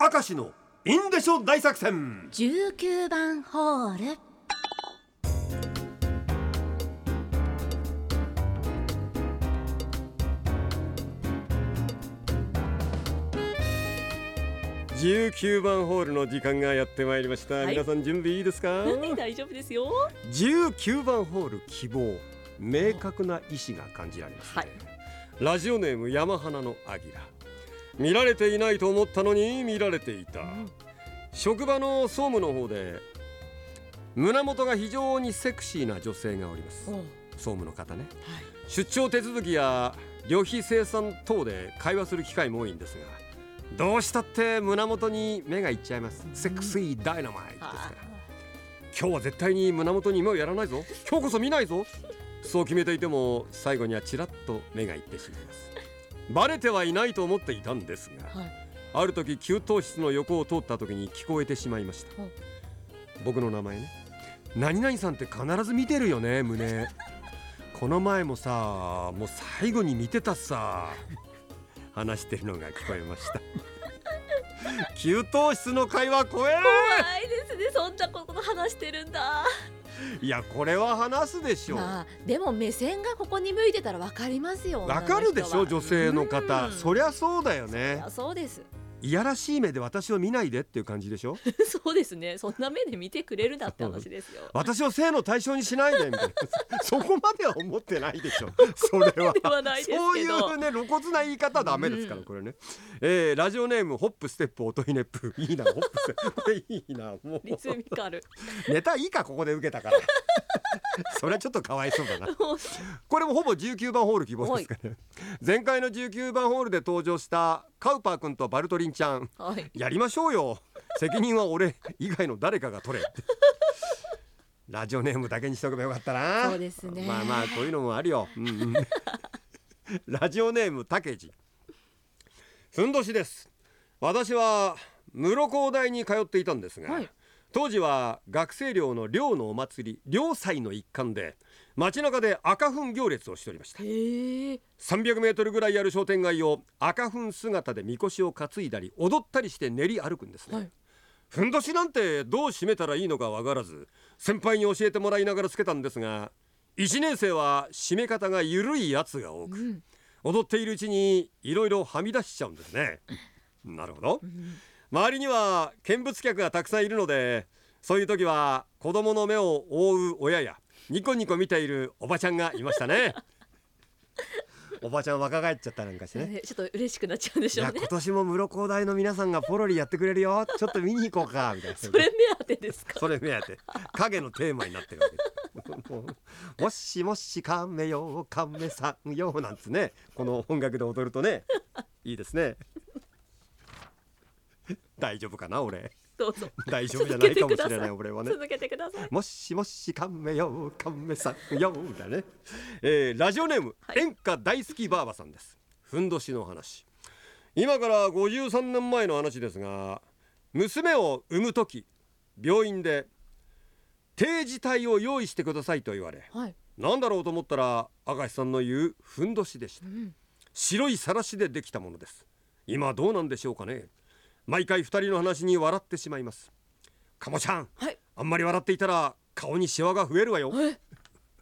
明石のインデショ大作戦。19番ホール。19番ホールの時間がやってまいりました、はい。皆さん準備いいですか？大丈夫ですよ。19番ホール希望。明確な意志が感じられます、はい。ラジオネーム山花のアギラ見られていないと思ったのに見られていた、職場の総務の方で胸元が非常にセクシーな女性がおります。総務の方ね。出張手続きや旅費生産等で会話する機会も多いんですがどうしたって胸元に目がいっちゃいます。セクシーダイナマイトですから。今日は絶対に胸元に目をやらないぞ。今日こそ見ないぞ。そう決めていても最後にはちらっと目がいってしまいますバレてはいないと思っていたんですがはい。ある時給湯室の横を通った時に聞こえてしまいました。はい。僕の名前ね。何々さんって必ず見てるよね胸。この前もさもう最後に見てたさ話してるのが聞こえました。給湯室の会話怖え怖いですねそんなこと話してるんだ いやこれは話すでしょう。まあでも目線がここに向いてたらわかりますよわかるでしょ女性の方そりゃそうだよねそうですいやらしい目で私を見ないでっていう感じでしょ？そうですね。そんな目で見てくれるなって話ですよ。私を性の対象にしないでみたいな。そこまでは思ってないでしょ。それは。そういうね露骨な言い方はダメですから、うんこれね、えー、ラジオネームホップステップ音ひねっぷいいなホップステップ。いいなもう。リズミカル。ネタいいかここで受けたから それはちょっとかわいそうだな。これもほぼ19番ホール希望ですかね前回の19番ホールで登場したカウパー君とバルトリンちゃん。はい。やりましょうよ。責任は俺以外の誰かが取れ。ラジオネームだけにしとけばよかったな。そうですね。まあまあこういうのもあるよ、うんうん、ラジオネームたけじ。ふんどしです。私は室高大に通っていたんですが、はい当時は学生寮の寮のお祭り寮祭の一環で街中で赤粉行列をしておりました。へえ300メートルぐらいある商店街を赤粉姿でみこしを担いだり踊ったりして練り歩くんですね、はい。ふんどしなんてどう締めたらいいのかわからず先輩に教えてもらいながらつけたんですが1年生は締め方が緩いやつが多く、うん。踊っているうちにいろいろはみ出しちゃうんですね。なるほど周りには見物客がたくさんいるのでそういう時は子供の目を覆う親やニコニコ見ているおばちゃんがいましたね。おばちゃん若返っちゃったなんかしてね。ねちょっと嬉しくなっちゃうんでしょうね。今年も室高大の皆さんがポロリやってくれるよ。ちょっと見に行こうかみたいな。それ目当てですか？それ目当て。影のテーマになってるわけ。もしもし亀よ亀さんよなんつね。この音楽で踊るとね。いいですね 大丈夫かな俺。どうぞ。大丈夫じゃないかもしれない俺はね。続けてください。もしもし亀よ亀さんよみたいなね、えーラジオネーム、はい。演歌大好きばあばさんです。ふんどしの話。今から53年前の話ですが娘を産む時病院で定時帯を用意してくださいと言われはい。何だろうと思ったら明石さんの言うふんどしでした。うん。白いさらしでできたものです。今どうなんでしょうかね毎回二人の話に笑ってしまいます。かもちゃんはい。あんまり笑っていたら顔にシワが増えるわよ。え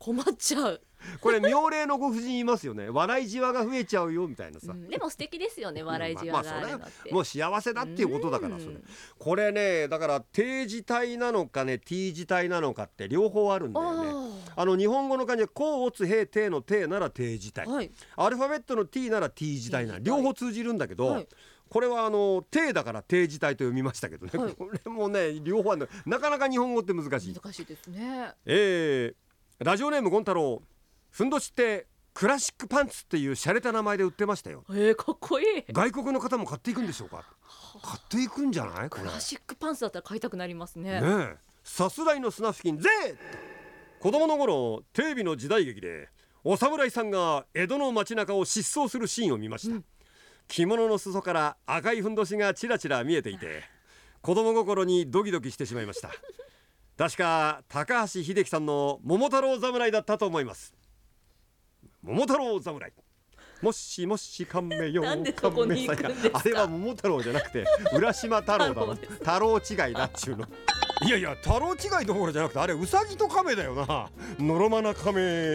困っちゃう、これ妙齢のご婦人いますよね。笑いじわが増えちゃうよみたいなさ、うんでも素敵ですよね笑いじわが。あるのまあもう幸せだっていうことだからうん。それ。これねだから定時体なのかね T 字体なのかって両方あるんだよね。ああの日本語の漢字は甲乙平定の定なら定時体あはい。アルファベットの T なら T 字体な両方通じるんだけど、はいこれはあの定だから定時体と読みましたけどね、はい。これもね両方あるのなかなか日本語って難しい。難しいですね。えー、ラジオネームゴン太郎。ふんどしってクラシックパンツっていう洒落た名前で売ってましたよ。えー、かっこいい。外国の方も買っていくんでしょうか。買っていくんじゃない？クラシックパンツだったら買いたくなりますね。ねえ。さすらいの砂付近ぜー。子供の頃テレビの時代劇でお侍さんが江戸の街中を疾走するシーンを見ました、うん着物の裾から赤いふんどしがちらちら見えていて子供心にドキドキしてしまいました。確か高橋英樹さんの桃太郎侍だったと思います。桃太郎侍。もしもし亀よなんでそこに行くんですか？あれは桃太郎じゃなくて浦島太郎だろ太郎。違いだっちゅうの。いやいや太郎違いどころじゃなくてあれウサギと亀だよな。のろまな亀